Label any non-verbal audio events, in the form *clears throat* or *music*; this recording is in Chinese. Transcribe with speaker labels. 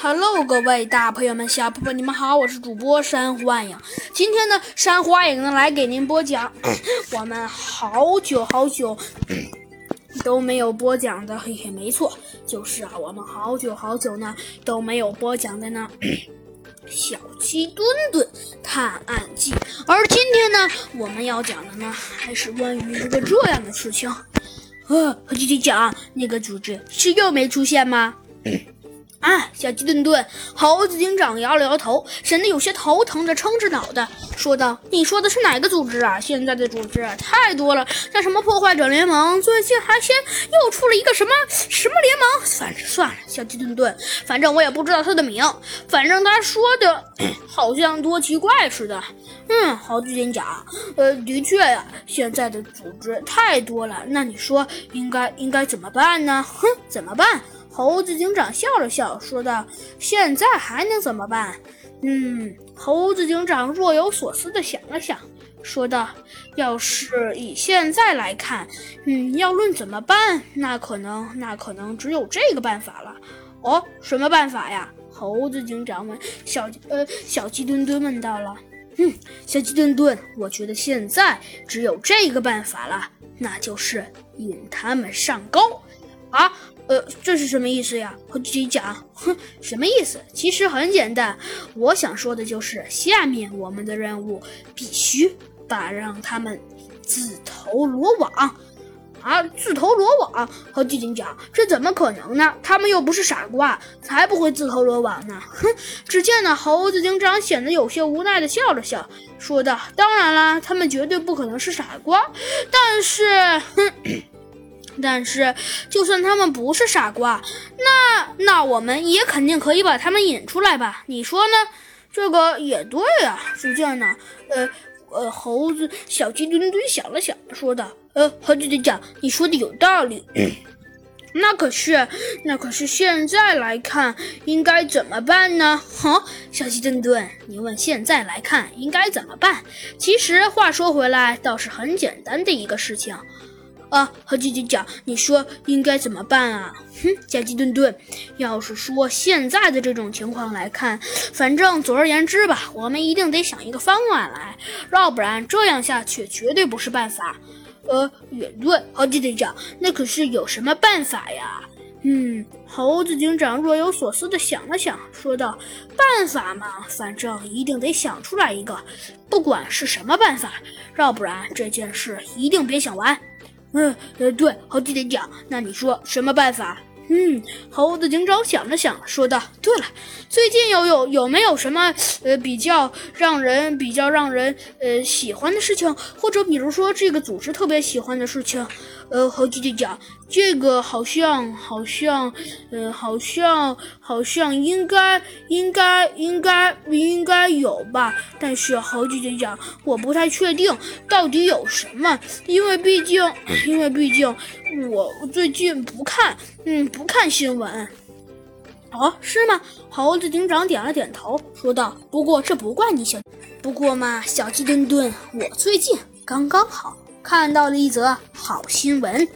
Speaker 1: Hello，各位大朋友们、小朋友们，你们好，我是主播山幻影。今天呢，山花影呢来给您播讲 *coughs* 我们好久好久都没有播讲的，嘿嘿，没错，就是啊，我们好久好久呢都没有播讲的呢，*coughs*《小鸡墩墩探案记》。而今天呢，我们要讲的呢，还是关于一个这样的事情。呃，和弟弟讲，那个组织是又没出现吗？*coughs* 啊，小鸡顿顿，猴子警长摇了摇头，显得有些头疼的撑着脑袋，说道：“你说的是哪个组织啊？现在的组织太多了，像什么破坏者联盟，最近还先又出了一个什么什么联盟。反正算了，小鸡顿顿，反正我也不知道他的名，反正他说的 *clears throat* 好像多奇怪似的。嗯，猴子警长，呃，的确呀，现在的组织太多了，那你说应该应该怎么办呢？哼，怎么办？”猴子警长笑了笑，说道：“现在还能怎么办？”嗯，猴子警长若有所思地想了想，说道：“要是以现在来看，嗯，要论怎么办，那可能，那可能只有这个办法了。”哦，什么办法呀？猴子警长问。小呃，小鸡墩墩问到了。嗯，小鸡墩墩，我觉得现在只有这个办法了，那就是引他们上钩。啊，呃，这是什么意思呀？和自己讲，*laughs* 哼，什么意思？其实很简单，我想说的就是，下面我们的任务必须把让他们自投罗网。啊，自投罗网？和自己讲，这怎么可能呢？他们又不是傻瓜，才不会自投罗网呢！哼！只见那猴子警长显得有些无奈的笑了笑，说道：“当然啦，他们绝对不可能是傻瓜，但是，哼。”但是，就算他们不是傻瓜，那那我们也肯定可以把他们引出来吧？你说呢？这个也对啊。是这样的，呃呃，猴子小鸡墩墩想了想，说道：“呃，猴子警长，你说的有道理。*coughs* 那可是，那可是现在来看，应该怎么办呢？哈，小鸡墩墩，你问现在来看应该怎么办？其实话说回来，倒是很简单的一个事情。”啊，猴姐姐讲，你说应该怎么办啊？哼，小鸡顿顿，要是说现在的这种情况来看，反正总而言之吧，我们一定得想一个方案来，要不然这样下去绝对不是办法。呃，也对，猴姐姐讲，那可是有什么办法呀？嗯，猴子警长若有所思地想了想，说道：“办法嘛，反正一定得想出来一个，不管是什么办法，要不然这件事一定别想完。”嗯，对，好几点讲，那你说什么办法？嗯，猴子警长想了想，说道：“对了，最近有有有没有什么呃比较让人比较让人呃喜欢的事情，或者比如说这个组织特别喜欢的事情？”呃，猴子警长，这个好像好像呃好像好像应该应该应该应该有吧？但是猴子警长，我不太确定到底有什么，因为毕竟因为毕竟我最近不看。嗯，不看新闻，哦，是吗？猴子警长点了点头，说道：“不过这不怪你，小不过嘛，小鸡墩墩，我最近刚刚好看到了一则好新闻。”